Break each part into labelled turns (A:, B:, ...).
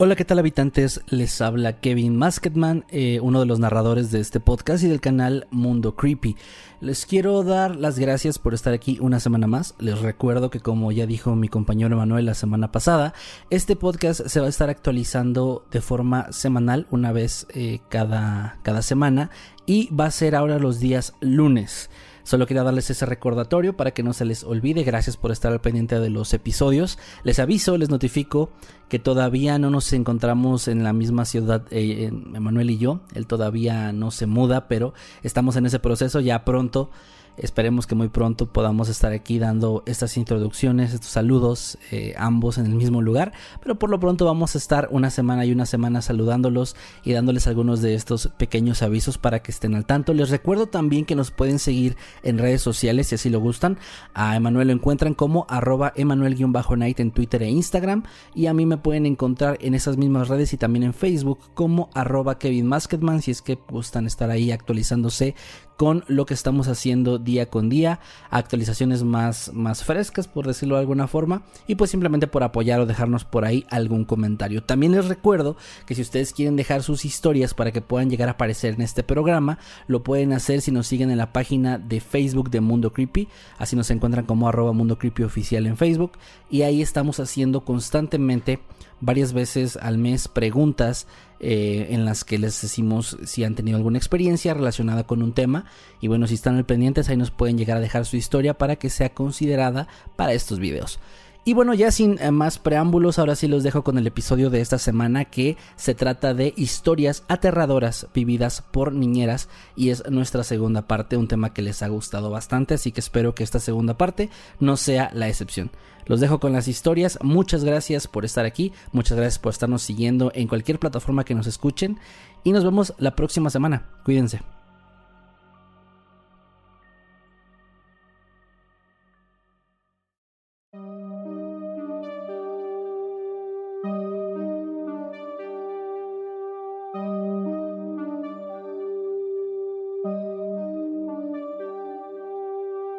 A: Hola, ¿qué tal habitantes? Les habla Kevin Masketman, eh, uno de los narradores de este podcast y del canal Mundo Creepy. Les quiero dar las gracias por estar aquí una semana más. Les recuerdo que como ya dijo mi compañero Emanuel la semana pasada, este podcast se va a estar actualizando de forma semanal, una vez eh, cada, cada semana, y va a ser ahora los días lunes. Solo quería darles ese recordatorio para que no se les olvide. Gracias por estar al pendiente de los episodios. Les aviso, les notifico que todavía no nos encontramos en la misma ciudad, eh, Emanuel y yo. Él todavía no se muda, pero estamos en ese proceso. Ya pronto Esperemos que muy pronto podamos estar aquí dando estas introducciones, estos saludos, eh, ambos en el mismo lugar. Pero por lo pronto vamos a estar una semana y una semana saludándolos y dándoles algunos de estos pequeños avisos para que estén al tanto. Les recuerdo también que nos pueden seguir en redes sociales si así lo gustan. A Emanuel lo encuentran como arroba emanuel-night en Twitter e Instagram. Y a mí me pueden encontrar en esas mismas redes y también en Facebook como arroba Kevin Masketman si es que gustan estar ahí actualizándose con lo que estamos haciendo día con día, actualizaciones más, más frescas, por decirlo de alguna forma, y pues simplemente por apoyar o dejarnos por ahí algún comentario. También les recuerdo que si ustedes quieren dejar sus historias para que puedan llegar a aparecer en este programa, lo pueden hacer si nos siguen en la página de Facebook de Mundo Creepy, así nos encuentran como arroba Mundo Creepy oficial en Facebook, y ahí estamos haciendo constantemente varias veces al mes preguntas eh, en las que les decimos si han tenido alguna experiencia relacionada con un tema y bueno si están al pendientes ahí nos pueden llegar a dejar su historia para que sea considerada para estos videos. Y bueno, ya sin eh, más preámbulos, ahora sí los dejo con el episodio de esta semana que se trata de historias aterradoras vividas por niñeras y es nuestra segunda parte, un tema que les ha gustado bastante, así que espero que esta segunda parte no sea la excepción. Los dejo con las historias, muchas gracias por estar aquí, muchas gracias por estarnos siguiendo en cualquier plataforma que nos escuchen y nos vemos la próxima semana. Cuídense.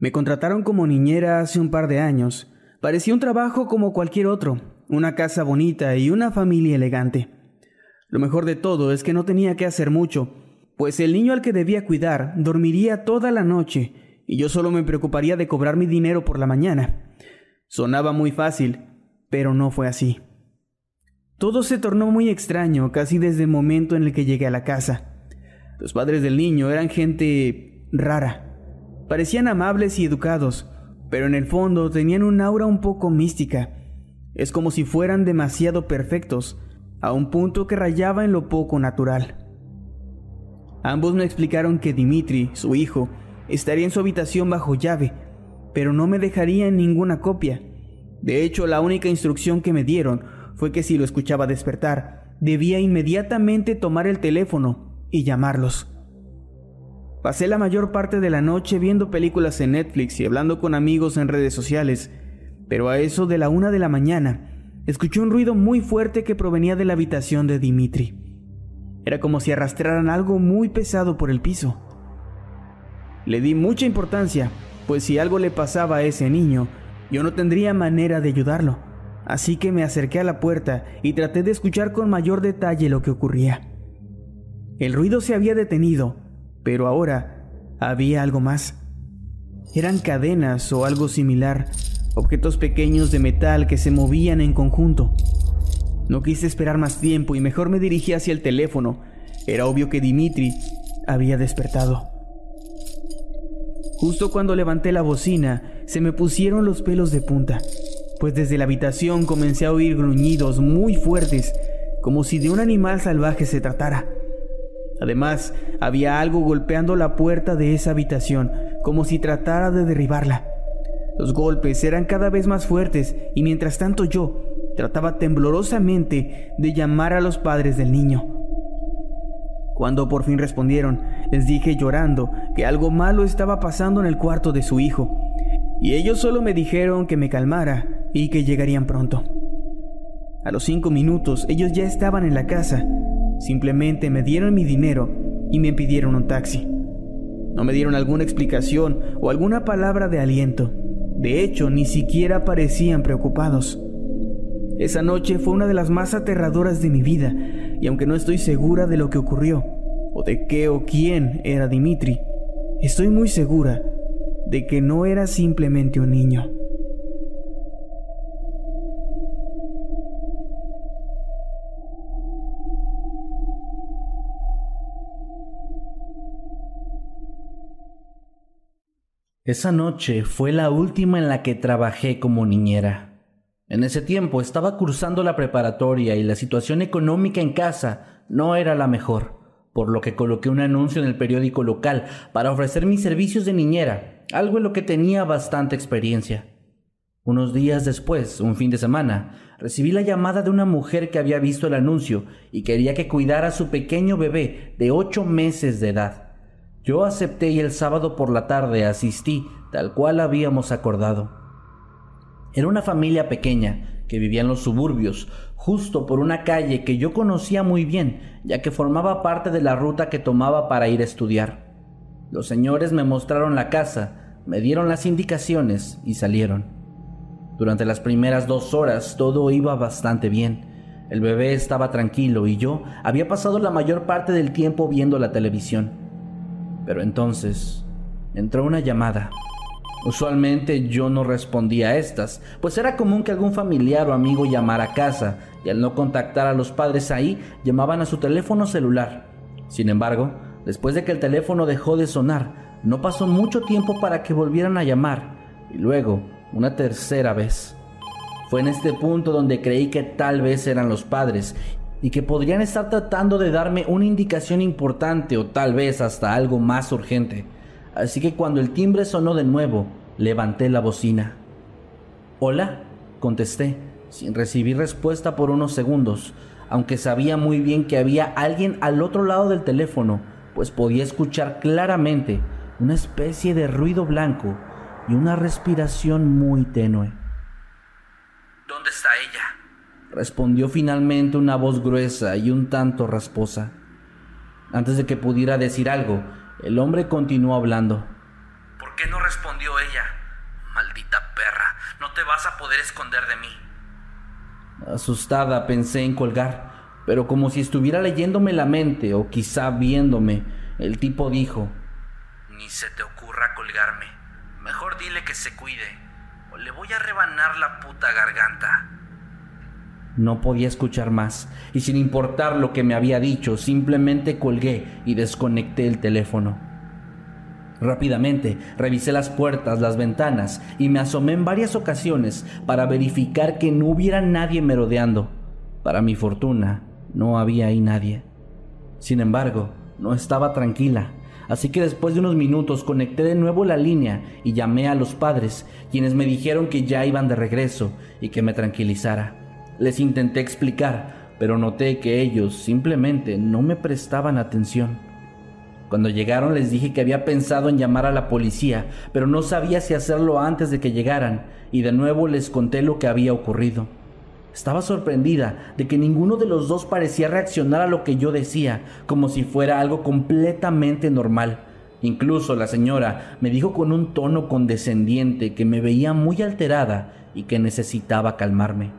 B: Me contrataron como niñera hace un par de años. Parecía un trabajo como cualquier otro, una casa bonita y una familia elegante. Lo mejor de todo es que no tenía que hacer mucho, pues el niño al que debía cuidar dormiría toda la noche y yo solo me preocuparía de cobrar mi dinero por la mañana. Sonaba muy fácil, pero no fue así. Todo se tornó muy extraño casi desde el momento en el que llegué a la casa. Los padres del niño eran gente rara Parecían amables y educados, pero en el fondo tenían un aura un poco mística. Es como si fueran demasiado perfectos, a un punto que rayaba en lo poco natural. Ambos me explicaron que Dimitri, su hijo, estaría en su habitación bajo llave, pero no me dejarían ninguna copia. De hecho, la única instrucción que me dieron fue que si lo escuchaba despertar, debía inmediatamente tomar el teléfono y llamarlos. Pasé la mayor parte de la noche viendo películas en Netflix y hablando con amigos en redes sociales, pero a eso de la una de la mañana escuché un ruido muy fuerte que provenía de la habitación de Dimitri. Era como si arrastraran algo muy pesado por el piso. Le di mucha importancia pues si algo le pasaba a ese niño, yo no tendría manera de ayudarlo. Así que me acerqué a la puerta y traté de escuchar con mayor detalle lo que ocurría. El ruido se había detenido, pero ahora había algo más. Eran cadenas o algo similar, objetos pequeños de metal que se movían en conjunto. No quise esperar más tiempo y mejor me dirigí hacia el teléfono. Era obvio que Dimitri había despertado. Justo cuando levanté la bocina, se me pusieron los pelos de punta, pues desde la habitación comencé a oír gruñidos muy fuertes, como si de un animal salvaje se tratara. Además, había algo golpeando la puerta de esa habitación, como si tratara de derribarla. Los golpes eran cada vez más fuertes y mientras tanto yo trataba temblorosamente de llamar a los padres del niño. Cuando por fin respondieron, les dije llorando que algo malo estaba pasando en el cuarto de su hijo, y ellos solo me dijeron que me calmara y que llegarían pronto. A los cinco minutos ellos ya estaban en la casa Simplemente me dieron mi dinero y me pidieron un taxi. No me dieron alguna explicación o alguna palabra de aliento. De hecho, ni siquiera parecían preocupados. Esa noche fue una de las más aterradoras de mi vida, y aunque no estoy segura de lo que ocurrió, o de qué o quién era Dimitri, estoy muy segura de que no era simplemente un niño.
A: Esa noche fue la última en la que trabajé como niñera. En ese tiempo estaba cursando la preparatoria y la situación económica en casa no era la mejor, por lo que coloqué un anuncio en el periódico local para ofrecer mis servicios de niñera, algo en lo que tenía bastante experiencia. Unos días después, un fin de semana, recibí la llamada de una mujer que había visto el anuncio y quería que cuidara a su pequeño bebé de ocho meses de edad. Yo acepté y el sábado por la tarde asistí, tal cual habíamos acordado. Era una familia pequeña que vivía en los suburbios, justo por una calle que yo conocía muy bien, ya que formaba parte de la ruta que tomaba para ir a estudiar. Los señores me mostraron la casa, me dieron las indicaciones y salieron. Durante las primeras dos horas todo iba bastante bien. El bebé estaba tranquilo y yo había pasado la mayor parte del tiempo viendo la televisión. Pero entonces entró una llamada. Usualmente yo no respondía a estas, pues era común que algún familiar o amigo llamara a casa y al no contactar a los padres ahí, llamaban a su teléfono celular. Sin embargo, después de que el teléfono dejó de sonar, no pasó mucho tiempo para que volvieran a llamar y luego una tercera vez. Fue en este punto donde creí que tal vez eran los padres y que podrían estar tratando de darme una indicación importante o tal vez hasta algo más urgente. Así que cuando el timbre sonó de nuevo, levanté la bocina. Hola, contesté, sin recibir respuesta por unos segundos, aunque sabía muy bien que había alguien al otro lado del teléfono, pues podía escuchar claramente una especie de ruido blanco y una respiración muy tenue.
C: ¿Dónde está ella?
A: Respondió finalmente una voz gruesa y un tanto rasposa. Antes de que pudiera decir algo, el hombre continuó hablando.
C: ¿Por qué no respondió ella? Maldita perra, no te vas a poder esconder de mí.
A: Asustada pensé en colgar, pero como si estuviera leyéndome la mente o quizá viéndome, el tipo dijo,
C: Ni se te ocurra colgarme. Mejor dile que se cuide, o le voy a rebanar la puta garganta.
A: No podía escuchar más, y sin importar lo que me había dicho, simplemente colgué y desconecté el teléfono. Rápidamente revisé las puertas, las ventanas y me asomé en varias ocasiones para verificar que no hubiera nadie merodeando. Para mi fortuna, no había ahí nadie. Sin embargo, no estaba tranquila, así que después de unos minutos conecté de nuevo la línea y llamé a los padres, quienes me dijeron que ya iban de regreso y que me tranquilizara. Les intenté explicar, pero noté que ellos simplemente no me prestaban atención. Cuando llegaron les dije que había pensado en llamar a la policía, pero no sabía si hacerlo antes de que llegaran, y de nuevo les conté lo que había ocurrido. Estaba sorprendida de que ninguno de los dos parecía reaccionar a lo que yo decía, como si fuera algo completamente normal, Incluso la señora me dijo con un tono condescendiente que me veía muy alterada y que necesitaba calmarme.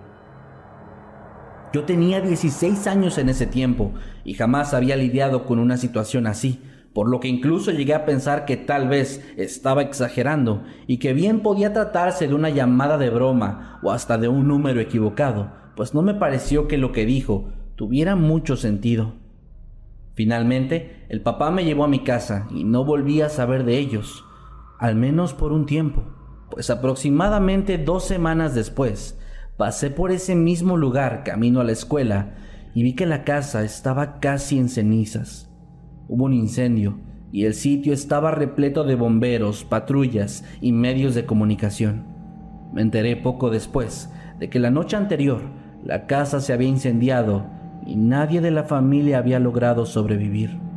A: Yo tenía 16 años en ese tiempo y jamás había lidiado con una situación así, por lo que incluso llegué a pensar que tal vez estaba exagerando y que bien podía tratarse de una llamada de broma o hasta de un número equivocado, pues no me pareció que lo que dijo tuviera mucho sentido. Finalmente, el papá me llevó a mi casa y no volví a saber de ellos, al menos por un tiempo, pues aproximadamente dos semanas después, pasé por ese mismo lugar camino a la escuela y vi que la casa estaba casi en cenizas. Hubo un incendio y el sitio estaba repleto de bomberos, patrullas y medios de comunicación. Me enteré poco después de que la noche anterior la casa se había incendiado y nadie de la familia había logrado sobrevivir.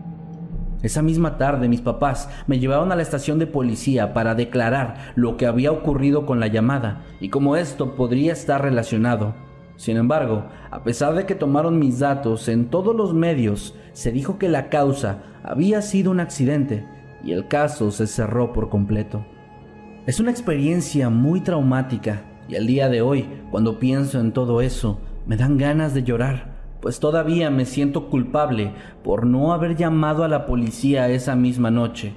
A: Esa misma tarde mis papás me llevaron a la estación de policía para declarar lo que había ocurrido con la llamada y cómo esto podría estar relacionado. Sin embargo, a pesar de que tomaron mis datos en todos los medios, se dijo que la causa había sido un accidente y el caso se cerró por completo. Es una experiencia muy traumática y al día de hoy, cuando pienso en todo eso, me dan ganas de llorar pues todavía me siento culpable por no haber llamado a la policía esa misma noche,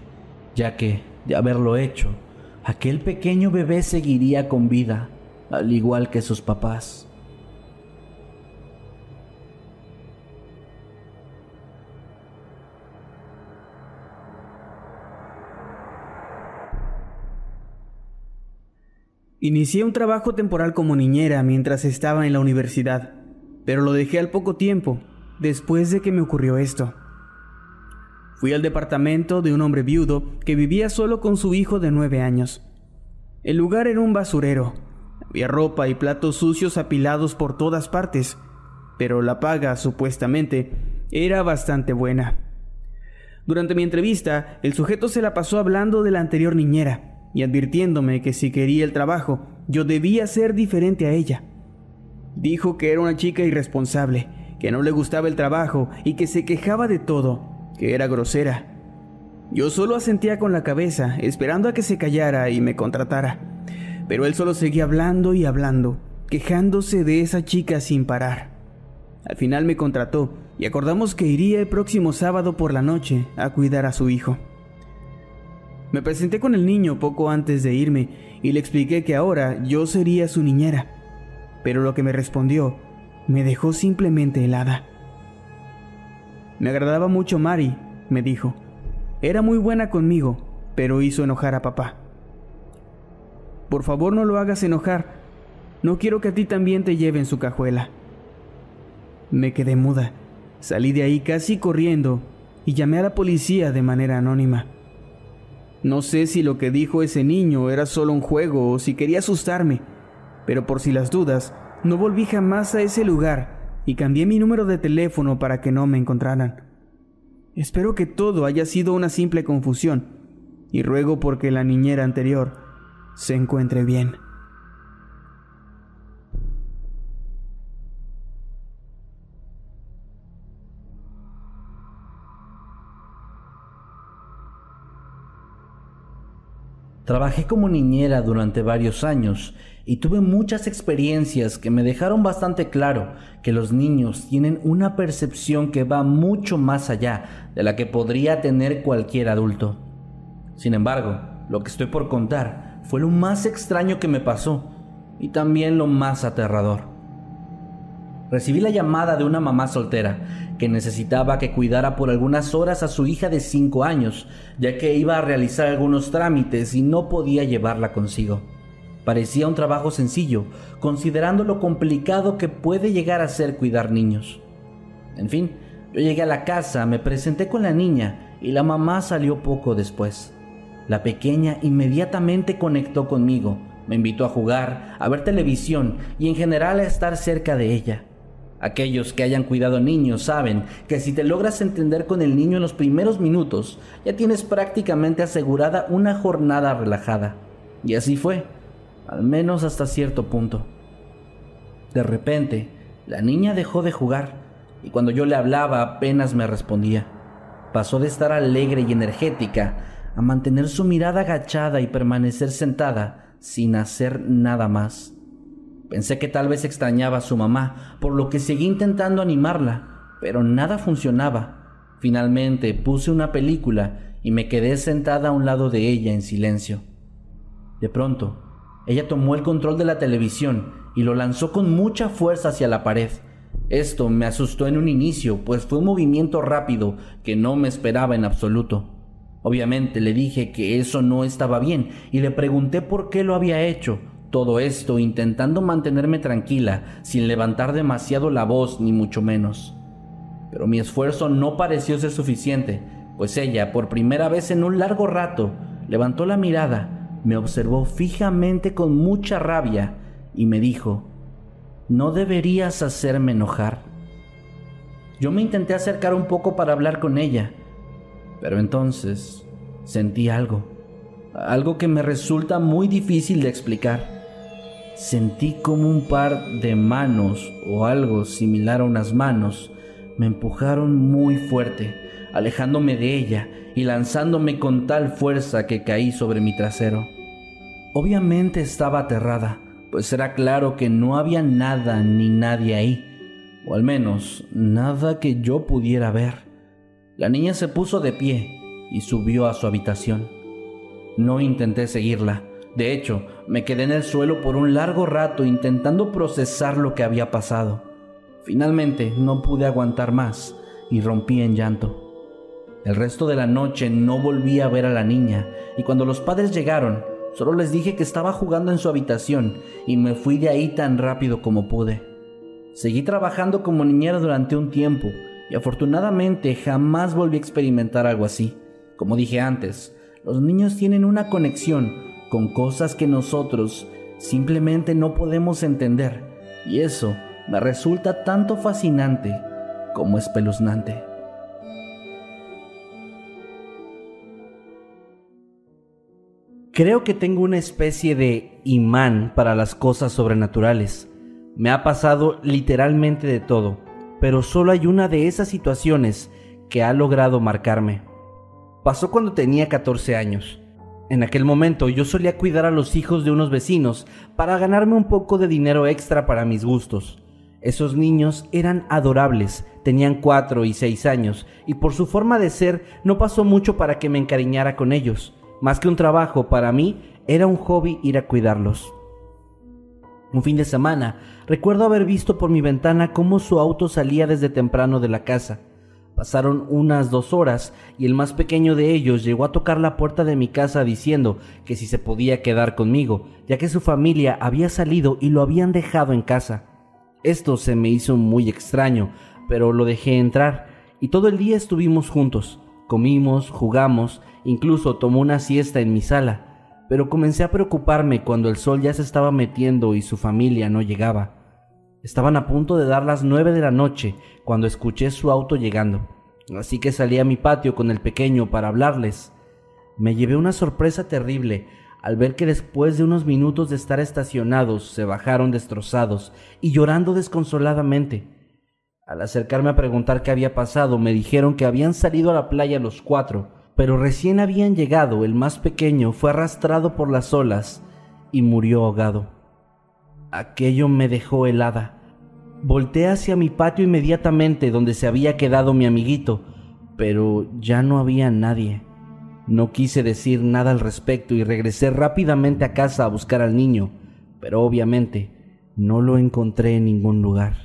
A: ya que, de haberlo hecho, aquel pequeño bebé seguiría con vida, al igual que sus papás.
B: Inicié un trabajo temporal como niñera mientras estaba en la universidad pero lo dejé al poco tiempo, después de que me ocurrió esto. Fui al departamento de un hombre viudo que vivía solo con su hijo de nueve años. El lugar era un basurero. Había ropa y platos sucios apilados por todas partes, pero la paga, supuestamente, era bastante buena. Durante mi entrevista, el sujeto se la pasó hablando de la anterior niñera y advirtiéndome que si quería el trabajo, yo debía ser diferente a ella. Dijo que era una chica irresponsable, que no le gustaba el trabajo y que se quejaba de todo, que era grosera. Yo solo asentía con la cabeza, esperando a que se callara y me contratara. Pero él solo seguía hablando y hablando, quejándose de esa chica sin parar. Al final me contrató y acordamos que iría el próximo sábado por la noche a cuidar a su hijo. Me presenté con el niño poco antes de irme y le expliqué que ahora yo sería su niñera pero lo que me respondió me dejó simplemente helada. Me agradaba mucho Mari, me dijo. Era muy buena conmigo, pero hizo enojar a papá. Por favor no lo hagas enojar. No quiero que a ti también te lleven su cajuela. Me quedé muda. Salí de ahí casi corriendo y llamé a la policía de manera anónima. No sé si lo que dijo ese niño era solo un juego o si quería asustarme pero por si las dudas, no volví jamás a ese lugar y cambié mi número de teléfono para que no me encontraran. Espero que todo haya sido una simple confusión y ruego porque la niñera anterior se encuentre bien.
A: Trabajé como niñera durante varios años y tuve muchas experiencias que me dejaron bastante claro que los niños tienen una percepción que va mucho más allá de la que podría tener cualquier adulto. Sin embargo, lo que estoy por contar fue lo más extraño que me pasó y también lo más aterrador. Recibí la llamada de una mamá soltera que necesitaba que cuidara por algunas horas a su hija de 5 años, ya que iba a realizar algunos trámites y no podía llevarla consigo. Parecía un trabajo sencillo, considerando lo complicado que puede llegar a ser cuidar niños. En fin, yo llegué a la casa, me presenté con la niña y la mamá salió poco después. La pequeña inmediatamente conectó conmigo, me invitó a jugar, a ver televisión y en general a estar cerca de ella. Aquellos que hayan cuidado niños saben que si te logras entender con el niño en los primeros minutos, ya tienes prácticamente asegurada una jornada relajada. Y así fue, al menos hasta cierto punto. De repente, la niña dejó de jugar y cuando yo le hablaba apenas me respondía. Pasó de estar alegre y energética a mantener su mirada agachada y permanecer sentada sin hacer nada más. Pensé que tal vez extrañaba a su mamá, por lo que seguí intentando animarla, pero nada funcionaba. Finalmente puse una película y me quedé sentada a un lado de ella en silencio. De pronto, ella tomó el control de la televisión y lo lanzó con mucha fuerza hacia la pared. Esto me asustó en un inicio, pues fue un movimiento rápido que no me esperaba en absoluto. Obviamente le dije que eso no estaba bien y le pregunté por qué lo había hecho, todo esto intentando mantenerme tranquila, sin levantar demasiado la voz ni mucho menos. Pero mi esfuerzo no pareció ser suficiente, pues ella, por primera vez en un largo rato, levantó la mirada, me observó fijamente con mucha rabia y me dijo, no deberías hacerme enojar. Yo me intenté acercar un poco para hablar con ella, pero entonces sentí algo, algo que me resulta muy difícil de explicar. Sentí como un par de manos o algo similar a unas manos me empujaron muy fuerte, alejándome de ella y lanzándome con tal fuerza que caí sobre mi trasero. Obviamente estaba aterrada, pues era claro que no había nada ni nadie ahí, o al menos nada que yo pudiera ver. La niña se puso de pie y subió a su habitación. No intenté seguirla, de hecho, me quedé en el suelo por un largo rato intentando procesar lo que había pasado. Finalmente no pude aguantar más y rompí en llanto. El resto de la noche no volví a ver a la niña y cuando los padres llegaron, solo les dije que estaba jugando en su habitación y me fui de ahí tan rápido como pude. Seguí trabajando como niñera durante un tiempo y afortunadamente jamás volví a experimentar algo así. Como dije antes, los niños tienen una conexión con cosas que nosotros simplemente no podemos entender. Y eso me resulta tanto fascinante como espeluznante. Creo que tengo una especie de imán para las cosas sobrenaturales. Me ha pasado literalmente de todo, pero solo hay una de esas situaciones que ha logrado marcarme. Pasó cuando tenía 14 años. En aquel momento yo solía cuidar a los hijos de unos vecinos para ganarme un poco de dinero extra para mis gustos. Esos niños eran adorables, tenían cuatro y seis años, y por su forma de ser no pasó mucho para que me encariñara con ellos. Más que un trabajo, para mí era un hobby ir a cuidarlos. Un fin de semana, recuerdo haber visto por mi ventana cómo su auto salía desde temprano de la casa. Pasaron unas dos horas y el más pequeño de ellos llegó a tocar la puerta de mi casa diciendo que si se podía quedar conmigo, ya que su familia había salido y lo habían dejado en casa. Esto se me hizo muy extraño, pero lo dejé entrar y todo el día estuvimos juntos. Comimos, jugamos, incluso tomó una siesta en mi sala, pero comencé a preocuparme cuando el sol ya se estaba metiendo y su familia no llegaba. Estaban a punto de dar las nueve de la noche cuando escuché su auto llegando, así que salí a mi patio con el pequeño para hablarles. Me llevé una sorpresa terrible al ver que después de unos minutos de estar estacionados se bajaron destrozados y llorando desconsoladamente. Al acercarme a preguntar qué había pasado, me dijeron que habían salido a la playa los cuatro, pero recién habían llegado, el más pequeño fue arrastrado por las olas y murió ahogado. Aquello me dejó helada. Volté hacia mi patio inmediatamente donde se había quedado mi amiguito, pero ya no había nadie. No quise decir nada al respecto y regresé rápidamente a casa a buscar al niño, pero obviamente no lo encontré en ningún lugar.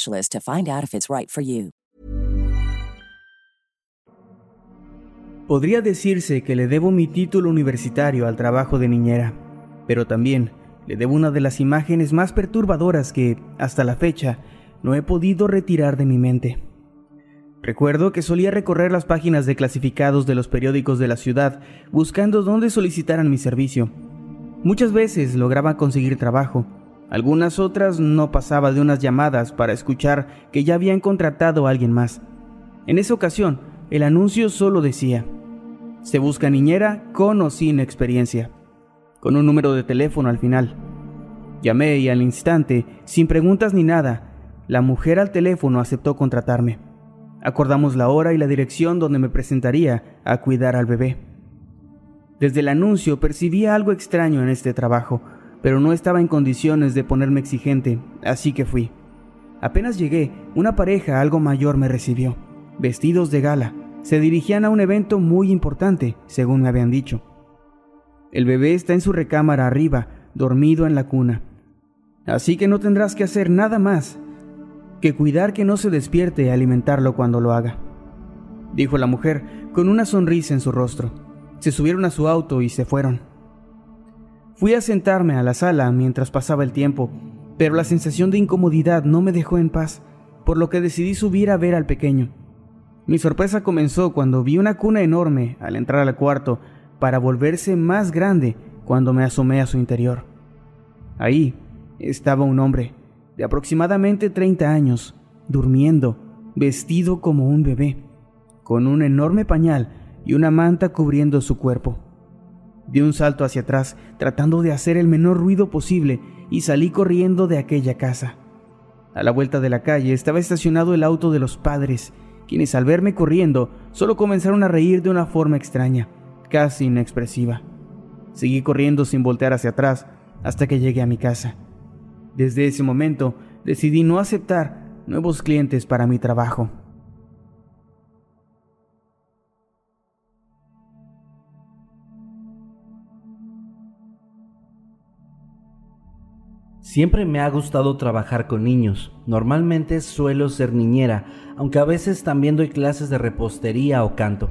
D: specialist to find out if it's right.
B: Podría decirse que le debo mi título universitario al trabajo de niñera, pero también le debo una de las imágenes más perturbadoras que, hasta la fecha, no he podido retirar de mi mente. Recuerdo que solía recorrer las páginas de clasificados de los periódicos de la ciudad buscando dónde solicitaran mi servicio. Muchas veces lograba conseguir trabajo, algunas otras no pasaba de unas llamadas para escuchar que ya habían contratado a alguien más. En esa ocasión, el anuncio solo decía, se busca niñera con o sin experiencia, con un número de teléfono al final. Llamé y al instante, sin preguntas ni nada, la mujer al teléfono aceptó contratarme. Acordamos la hora y la dirección donde me presentaría a cuidar al bebé. Desde el anuncio percibía algo extraño en este trabajo, pero no estaba en condiciones de ponerme exigente, así que fui. Apenas llegué, una pareja algo mayor me recibió, vestidos de gala. Se dirigían a un evento muy importante, según me habían dicho. El bebé está en su recámara arriba, dormido en la cuna. Así que no tendrás que hacer nada más que cuidar que no se despierte y alimentarlo cuando lo haga, dijo la mujer con una sonrisa en su rostro. Se subieron a su auto y se fueron. Fui a sentarme a la sala mientras pasaba el tiempo, pero la sensación de incomodidad no me dejó en paz, por lo que decidí subir a ver al pequeño. Mi sorpresa comenzó cuando vi una cuna enorme al entrar al cuarto, para volverse más grande cuando me asomé a su interior. Ahí estaba un hombre, de aproximadamente 30 años, durmiendo, vestido como un bebé, con un enorme pañal y una manta cubriendo su cuerpo. Di un salto hacia atrás, tratando de hacer el menor ruido posible, y salí corriendo de aquella casa. A la vuelta de la calle estaba estacionado el auto de los padres, quienes al verme corriendo solo comenzaron a reír de una forma extraña, casi inexpresiva. Seguí corriendo sin voltear hacia atrás hasta que llegué a mi casa. Desde ese momento decidí no aceptar nuevos clientes para mi trabajo.
A: Siempre me ha gustado trabajar con niños. Normalmente suelo ser niñera, aunque a veces también doy clases de repostería o canto.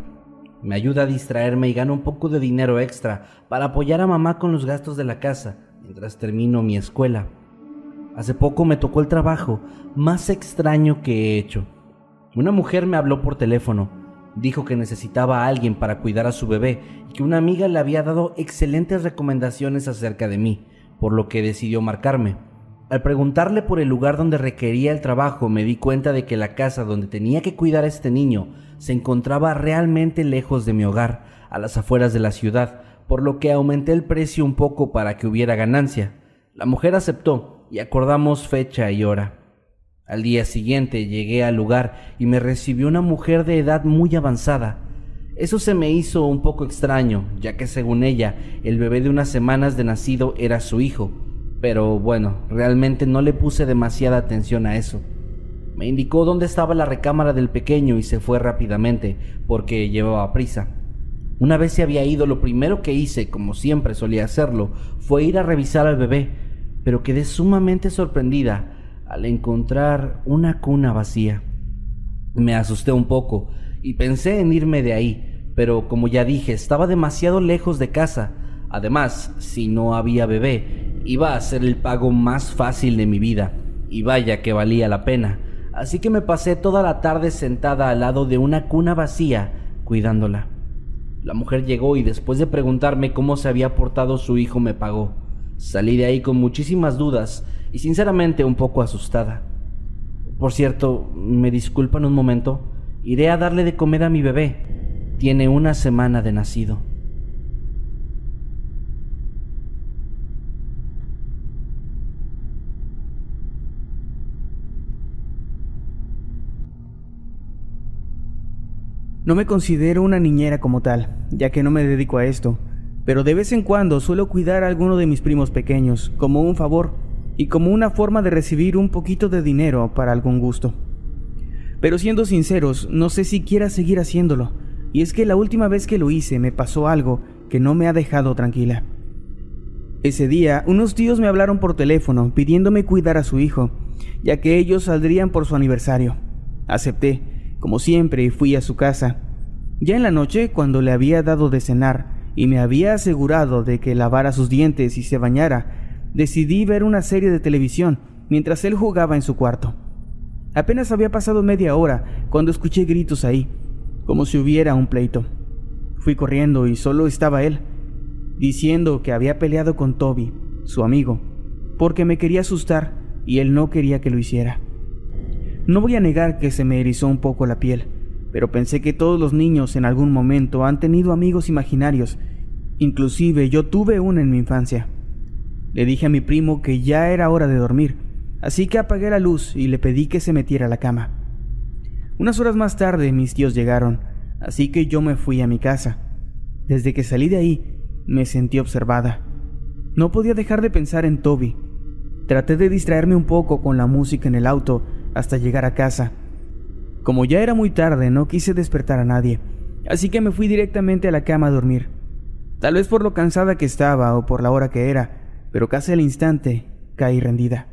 A: Me ayuda a distraerme y gano un poco de dinero extra para apoyar a mamá con los gastos de la casa mientras termino mi escuela. Hace poco me tocó el trabajo más extraño que he hecho. Una mujer me habló por teléfono. Dijo que necesitaba a alguien para cuidar a su bebé y que una amiga le había dado excelentes recomendaciones acerca de mí por lo que decidió marcarme. Al preguntarle por el lugar donde requería el trabajo, me di cuenta de que la casa donde tenía que cuidar a este niño se encontraba realmente lejos de mi hogar, a las afueras de la ciudad, por lo que aumenté el precio un poco para que hubiera ganancia. La mujer aceptó y acordamos fecha y hora. Al día siguiente llegué al lugar y me recibió una mujer de edad muy avanzada. Eso se me hizo un poco extraño, ya que según ella, el bebé de unas semanas de nacido era su hijo, pero bueno, realmente no le puse demasiada atención a eso. Me indicó dónde estaba la recámara del pequeño y se fue rápidamente, porque llevaba prisa. Una vez se había ido, lo primero que hice, como siempre solía hacerlo, fue ir a revisar al bebé, pero quedé sumamente sorprendida al encontrar una cuna vacía. Me asusté un poco y pensé en irme de ahí, pero como ya dije, estaba demasiado lejos de casa. Además, si no había bebé, iba a ser el pago más fácil de mi vida, y vaya que valía la pena. Así que me pasé toda la tarde sentada al lado de una cuna vacía, cuidándola. La mujer llegó y después de preguntarme cómo se había portado su hijo me pagó. Salí de ahí con muchísimas dudas y sinceramente un poco asustada. Por cierto, ¿me disculpan un momento? Iré a darle de comer a mi bebé tiene una semana de nacido.
B: No me considero una niñera como tal, ya que no me dedico a esto, pero de vez en cuando suelo cuidar a alguno de mis primos pequeños, como un favor y como una forma de recibir un poquito de dinero para algún gusto. Pero siendo sinceros, no sé si quiera seguir haciéndolo, y es que la última vez que lo hice me pasó algo que no me ha dejado tranquila. Ese día, unos tíos me hablaron por teléfono pidiéndome cuidar a su hijo, ya que ellos saldrían por su aniversario. Acepté, como siempre, y fui a su casa. Ya en la noche, cuando le había dado de cenar y me había asegurado de que lavara sus dientes y se bañara, decidí ver una serie de televisión mientras él jugaba en su cuarto. Apenas había pasado media hora cuando escuché gritos ahí, como si hubiera un pleito. Fui corriendo y solo estaba él, diciendo que había peleado con Toby, su amigo, porque me quería asustar y él no quería que lo hiciera. No voy a negar que se me erizó un poco la piel, pero pensé que todos los niños en algún momento han tenido amigos imaginarios, inclusive yo tuve uno en mi infancia. Le dije a mi primo que ya era hora de dormir, así que apagué la luz y le pedí que se metiera a la cama. Unas horas más tarde mis tíos llegaron, así que yo me fui a mi casa. Desde que salí de ahí, me sentí observada. No podía dejar de pensar en Toby. Traté de distraerme un poco con la música en el auto hasta llegar a casa. Como ya era muy tarde, no quise despertar a nadie, así que me fui directamente a la cama a dormir. Tal vez por lo cansada que estaba o por la hora que era, pero casi al instante caí rendida.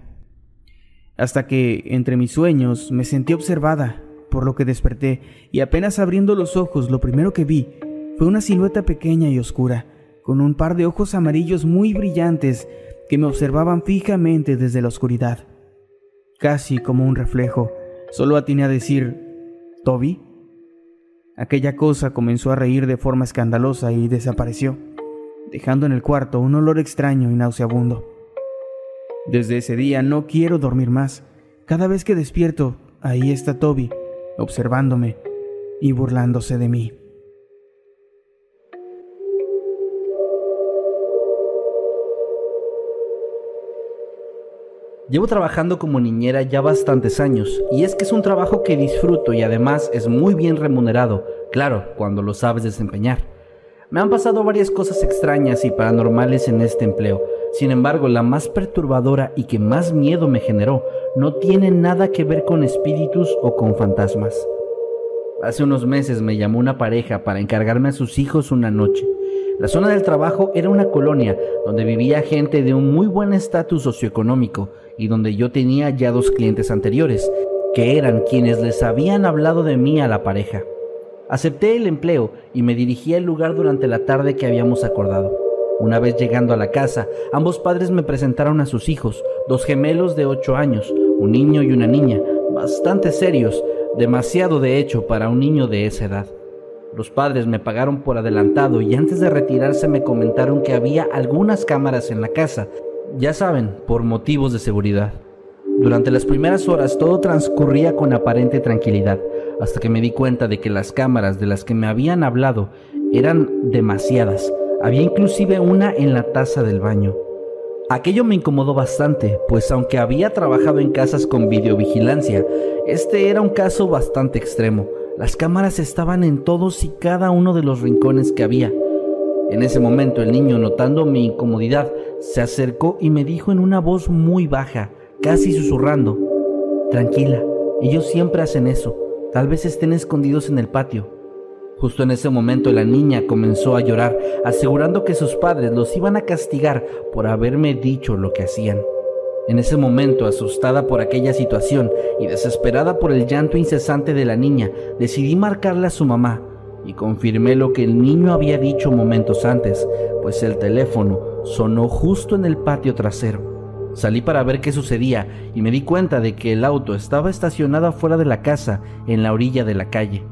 B: Hasta que, entre mis sueños, me sentí observada, por lo que desperté y apenas abriendo los ojos lo primero que vi fue una silueta pequeña y oscura, con un par de ojos amarillos muy brillantes que me observaban fijamente desde la oscuridad casi como un reflejo. Solo atiné a decir, ¿Toby? Aquella cosa comenzó a reír de forma escandalosa y desapareció, dejando en el cuarto un olor extraño y nauseabundo. Desde ese día no quiero dormir más. Cada vez que despierto, ahí está Toby, observándome y burlándose de mí.
A: Llevo trabajando como niñera ya bastantes años, y es que es un trabajo que disfruto y además es muy bien remunerado, claro, cuando lo sabes desempeñar. Me han pasado varias cosas extrañas y paranormales en este empleo, sin embargo la más perturbadora y que más miedo me generó no tiene nada que ver con espíritus o con fantasmas. Hace unos meses me llamó una pareja para encargarme a sus hijos una noche. La zona del trabajo era una colonia donde vivía gente de un muy buen estatus socioeconómico y donde yo tenía ya dos clientes anteriores, que eran quienes les habían hablado de mí a la pareja. Acepté el empleo y me dirigí al lugar durante la tarde que habíamos acordado. Una vez llegando a la casa, ambos padres me presentaron a sus hijos, dos gemelos de ocho años, un niño y una niña, bastante serios, demasiado de hecho para un niño de esa edad. Los padres me pagaron por adelantado y antes de retirarse me comentaron que había algunas cámaras en la casa, ya saben, por motivos de seguridad. Durante las primeras horas todo transcurría con aparente tranquilidad, hasta que me di cuenta de que las cámaras de las que me habían hablado eran demasiadas. Había inclusive una en la taza del baño. Aquello me incomodó bastante, pues aunque había trabajado en casas con videovigilancia, este era un caso bastante extremo, las cámaras estaban en todos y cada uno de los rincones que había. En ese momento el niño, notando mi incomodidad, se acercó y me dijo en una voz muy baja, casi susurrando, Tranquila, ellos siempre hacen eso, tal vez estén escondidos en el patio. Justo en ese momento la niña comenzó a llorar, asegurando que sus padres los iban a castigar por haberme dicho lo que hacían. En ese momento, asustada por aquella situación y desesperada por el llanto incesante de la niña, decidí marcarle a su mamá y confirmé lo que el niño había dicho momentos antes, pues el teléfono sonó justo en el patio trasero. Salí para ver qué sucedía y me di cuenta de que el auto estaba estacionado afuera de la casa, en la orilla de la calle.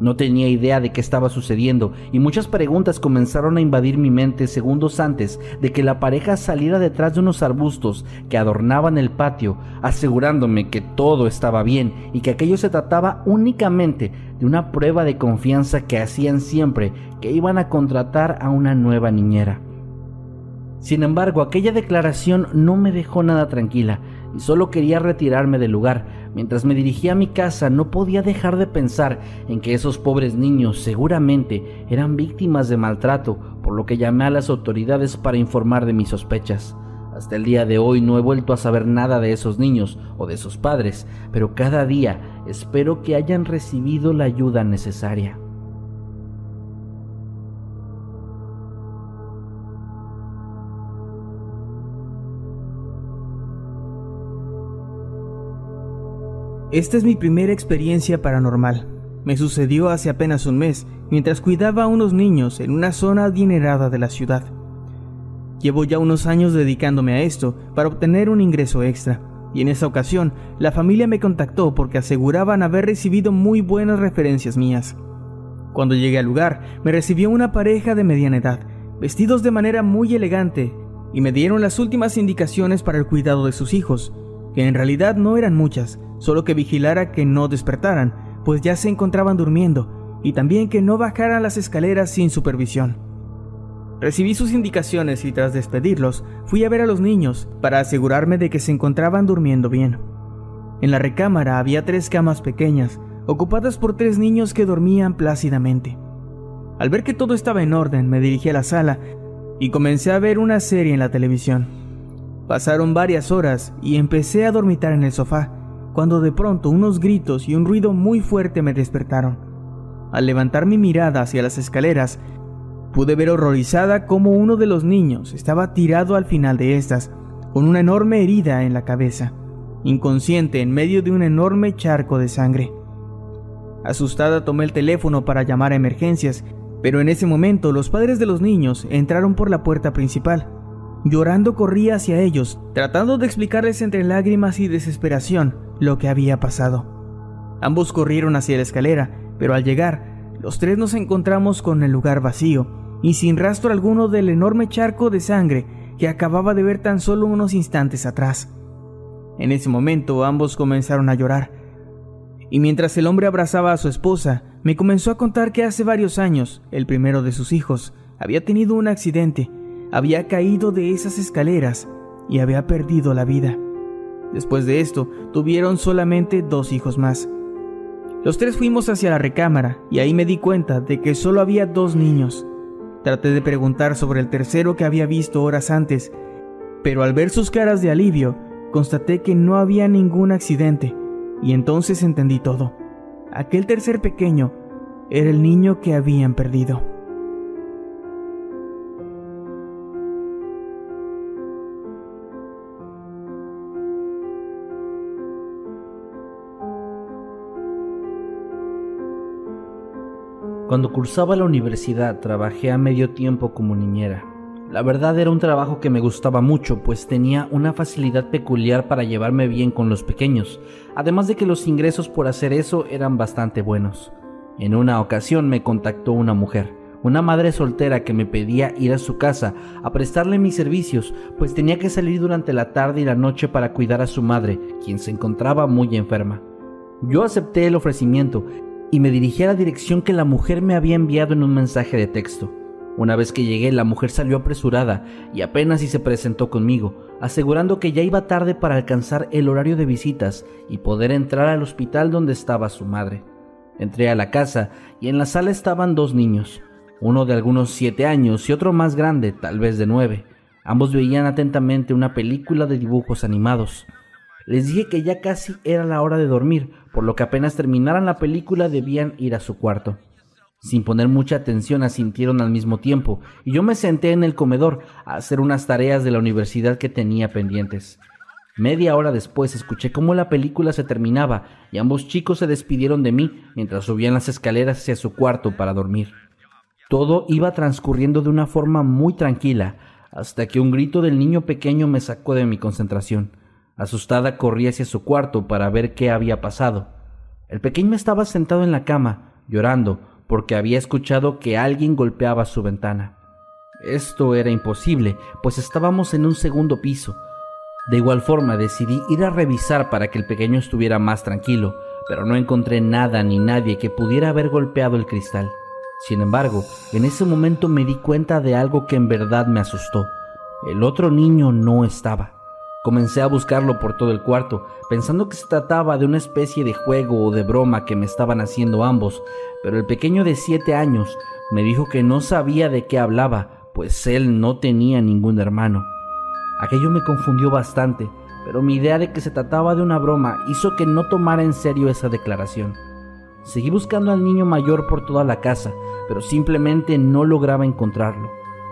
A: No tenía idea de qué estaba sucediendo y muchas preguntas comenzaron a invadir mi mente segundos antes de que la pareja saliera detrás de unos arbustos que adornaban el patio, asegurándome que todo estaba bien y que aquello se trataba únicamente de una prueba de confianza que hacían siempre que iban a contratar a una nueva niñera. Sin embargo, aquella declaración no me dejó nada tranquila y solo quería retirarme del lugar. Mientras me dirigía a mi casa no podía dejar de pensar en que esos pobres niños seguramente eran víctimas de maltrato, por lo que llamé a las autoridades para informar de mis sospechas. Hasta el día de hoy no he vuelto a saber nada de esos niños o de sus padres, pero cada día espero que hayan recibido la ayuda necesaria.
B: Esta es mi primera experiencia paranormal. Me sucedió hace apenas un mes, mientras cuidaba a unos niños en una zona adinerada de la ciudad. Llevo ya unos años dedicándome a esto para obtener un ingreso extra, y en esa ocasión la familia me contactó porque aseguraban haber recibido muy buenas referencias mías. Cuando llegué al lugar, me recibió una pareja de mediana edad, vestidos de manera muy elegante, y me dieron las últimas indicaciones para el cuidado de sus hijos, que en realidad no eran muchas, solo que vigilara que no despertaran, pues ya se encontraban durmiendo, y también que no bajaran las escaleras sin supervisión. Recibí sus indicaciones y tras despedirlos fui a ver a los niños para asegurarme de que se encontraban durmiendo bien. En la recámara había tres camas pequeñas, ocupadas por tres niños que dormían plácidamente. Al ver que todo estaba en orden, me dirigí a la sala y comencé a ver una serie en la televisión. Pasaron varias horas y empecé a dormitar en el sofá, cuando de pronto unos gritos y un ruido muy fuerte me despertaron. Al levantar mi mirada hacia las escaleras, pude ver horrorizada cómo uno de los niños estaba tirado al final de estas, con una enorme herida en la cabeza, inconsciente en medio de un enorme charco de sangre. Asustada tomé el teléfono para llamar a emergencias, pero en ese momento los padres de los niños entraron por la puerta principal. Llorando corrí hacia ellos, tratando de explicarles entre lágrimas y desesperación lo que había pasado. Ambos corrieron hacia la escalera, pero al llegar, los tres nos encontramos con el lugar vacío y sin rastro alguno del enorme charco de sangre que acababa de ver tan solo unos instantes atrás. En ese momento ambos comenzaron a llorar, y mientras el hombre abrazaba a su esposa, me comenzó a contar que hace varios años, el primero de sus hijos, había tenido un accidente, había caído de esas escaleras y había perdido la vida. Después de esto, tuvieron solamente dos hijos más. Los tres fuimos hacia la recámara y ahí me di cuenta de que solo había dos niños. Traté de preguntar sobre el tercero que había visto horas antes, pero al ver sus caras de alivio, constaté que no había ningún accidente y entonces entendí todo. Aquel tercer pequeño era el niño que habían perdido.
A: Cuando cursaba la universidad trabajé a medio tiempo como niñera. La verdad era un trabajo que me gustaba mucho, pues tenía una facilidad peculiar para llevarme bien con los pequeños, además de que los ingresos por hacer eso eran bastante buenos. En una ocasión me contactó una mujer, una madre soltera que me pedía ir a su casa a prestarle mis servicios, pues tenía que salir durante la tarde y la noche para cuidar a su madre, quien se encontraba muy enferma. Yo acepté el ofrecimiento y me dirigí a la dirección que la mujer me había enviado en un mensaje de texto. Una vez que llegué, la mujer salió apresurada y apenas si se presentó conmigo, asegurando que ya iba tarde para alcanzar el horario de visitas y poder entrar al hospital donde estaba su madre. Entré a la casa y en la sala estaban dos niños, uno de algunos siete años y otro más grande, tal vez de nueve. Ambos veían atentamente una película de dibujos animados. Les dije que ya casi era la hora de dormir, por lo que apenas terminaran la película debían ir a su cuarto. Sin poner mucha atención asintieron al mismo tiempo, y yo me senté en el comedor a hacer unas tareas de la universidad que tenía pendientes. Media hora después escuché cómo la película se terminaba y ambos chicos se despidieron de mí mientras subían las escaleras hacia su cuarto para dormir. Todo iba transcurriendo de una forma muy tranquila, hasta que un grito del niño pequeño me sacó de mi concentración. Asustada corrí hacia su cuarto para ver qué había pasado. El pequeño estaba sentado en la cama, llorando, porque había escuchado que alguien golpeaba su ventana. Esto era imposible, pues estábamos en un segundo piso. De igual forma decidí ir a revisar para que el pequeño estuviera más tranquilo, pero no encontré nada ni nadie que pudiera haber golpeado el cristal. Sin embargo, en ese momento me di cuenta de algo que en verdad me asustó. El otro niño no estaba. Comencé a buscarlo por todo el cuarto, pensando que se trataba de una especie de juego o de broma que me estaban haciendo ambos, pero el pequeño de siete años me dijo que no sabía de qué hablaba, pues él no tenía ningún hermano. Aquello me confundió bastante, pero mi idea de que se trataba de una broma hizo que no tomara en serio esa declaración. Seguí buscando al niño mayor por toda la casa, pero simplemente no lograba encontrarlo.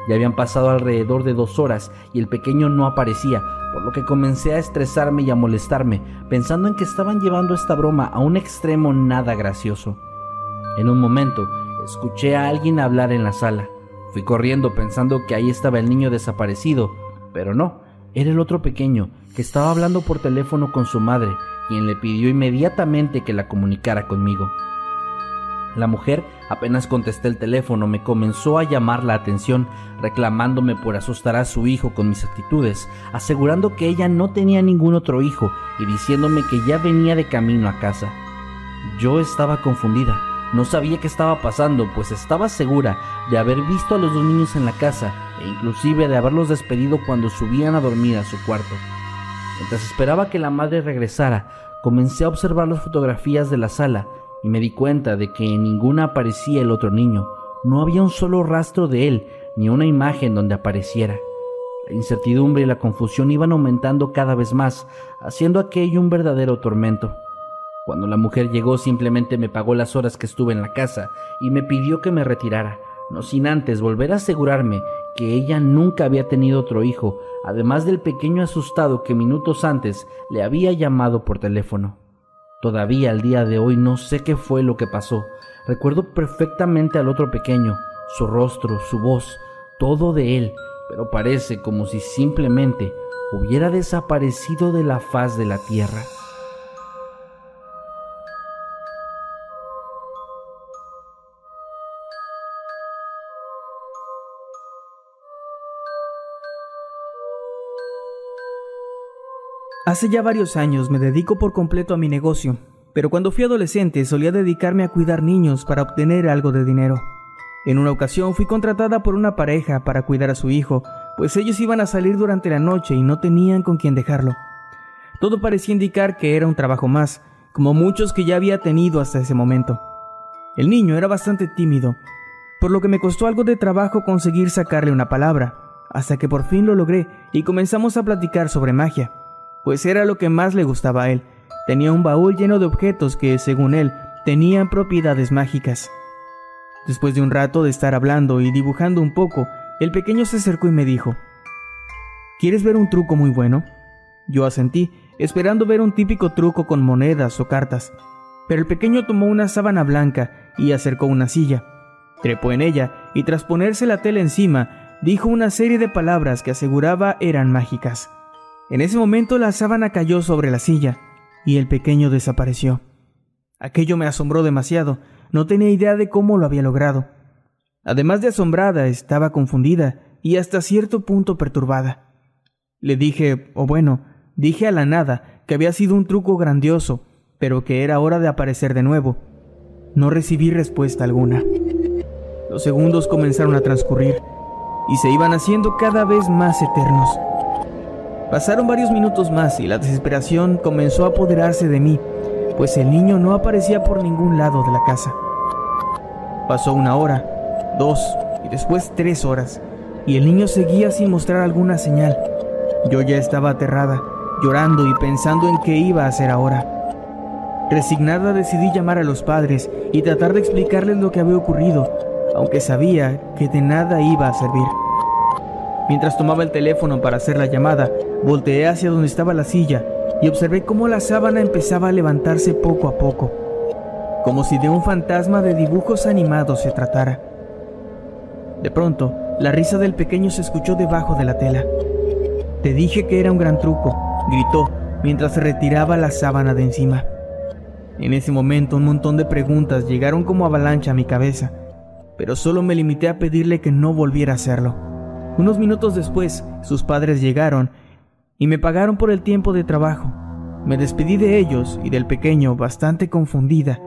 A: Ya habían pasado alrededor de dos horas y el pequeño no aparecía, por lo que comencé a estresarme y a molestarme, pensando en que estaban llevando esta broma a un extremo nada gracioso. En un momento, escuché a alguien hablar en la sala. Fui corriendo pensando que ahí estaba el niño desaparecido, pero no, era el otro pequeño, que estaba hablando por teléfono con su madre, quien le pidió inmediatamente que la comunicara conmigo. La mujer, apenas contesté el teléfono, me comenzó a llamar la atención, reclamándome por asustar a su hijo con mis actitudes, asegurando que ella no tenía ningún otro hijo y diciéndome que ya venía de camino a casa. Yo estaba confundida, no sabía qué estaba pasando, pues estaba segura de haber visto a los dos niños en la casa e inclusive de haberlos despedido cuando subían a dormir a su cuarto. Mientras esperaba que la madre regresara, comencé a observar las fotografías de la sala y me di cuenta de que en ninguna aparecía el otro niño. No había un solo rastro de él, ni una imagen donde apareciera. La incertidumbre y la confusión iban aumentando cada vez más, haciendo aquello un verdadero tormento. Cuando la mujer llegó simplemente me pagó las horas que estuve en la casa y me pidió que me retirara, no sin antes volver a asegurarme que ella nunca había tenido otro hijo, además del pequeño asustado que minutos antes le había llamado por teléfono. Todavía al día de hoy no sé qué fue lo que pasó. Recuerdo perfectamente al otro pequeño, su rostro, su voz, todo de él, pero parece como si simplemente hubiera desaparecido de la faz de la tierra.
B: Hace ya varios años me dedico por completo a mi negocio, pero cuando fui adolescente solía dedicarme a cuidar niños para obtener algo de dinero. En una ocasión fui contratada por una pareja para cuidar a su hijo, pues ellos iban a salir durante la noche y no tenían con quién dejarlo. Todo parecía indicar que era un trabajo más, como muchos que ya había tenido hasta ese momento. El niño era bastante tímido, por lo que me costó algo de trabajo conseguir sacarle una palabra, hasta que por fin lo logré y comenzamos a platicar sobre magia pues era lo que más le gustaba a él. Tenía un baúl lleno de objetos que, según él, tenían propiedades mágicas. Después de un rato de estar hablando y dibujando un poco, el pequeño se acercó y me dijo, ¿Quieres ver un truco muy bueno? Yo asentí, esperando ver un típico truco con monedas o cartas, pero el pequeño tomó una sábana blanca y acercó una silla. Trepó en ella y tras ponerse la tela encima, dijo una serie de palabras que aseguraba eran mágicas. En ese momento la sábana cayó sobre la silla y el pequeño desapareció. Aquello me asombró demasiado, no tenía idea de cómo lo había logrado. Además de asombrada, estaba confundida y hasta cierto punto perturbada. Le dije, o bueno, dije a la nada que había sido un truco grandioso, pero que era hora de aparecer de nuevo. No recibí respuesta alguna. Los segundos comenzaron a transcurrir y se iban haciendo cada vez más eternos. Pasaron varios minutos más y la desesperación comenzó a apoderarse de mí, pues el niño no aparecía por ningún lado de la casa. Pasó una hora, dos y después tres horas, y el niño seguía sin mostrar alguna señal. Yo ya estaba aterrada, llorando y pensando en qué iba a hacer ahora. Resignada decidí llamar a los padres y tratar de explicarles lo que había ocurrido, aunque sabía que de nada iba a servir. Mientras tomaba el teléfono para hacer la llamada, volteé hacia donde estaba la silla y observé cómo la sábana empezaba a levantarse poco a poco, como si de un fantasma de dibujos animados se tratara. De pronto, la risa del pequeño se escuchó debajo de la tela. Te dije que era un gran truco, gritó mientras retiraba la sábana de encima. En ese momento un montón de preguntas llegaron como avalancha a mi cabeza, pero solo me limité a pedirle que no volviera a hacerlo. Unos minutos después, sus padres llegaron y me pagaron por el tiempo de trabajo. Me despedí de ellos y del pequeño bastante confundida.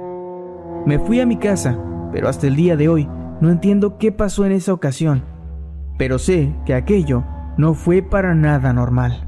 B: Me fui a mi casa, pero hasta el día de hoy no entiendo qué pasó en esa ocasión, pero sé que aquello no fue para nada normal.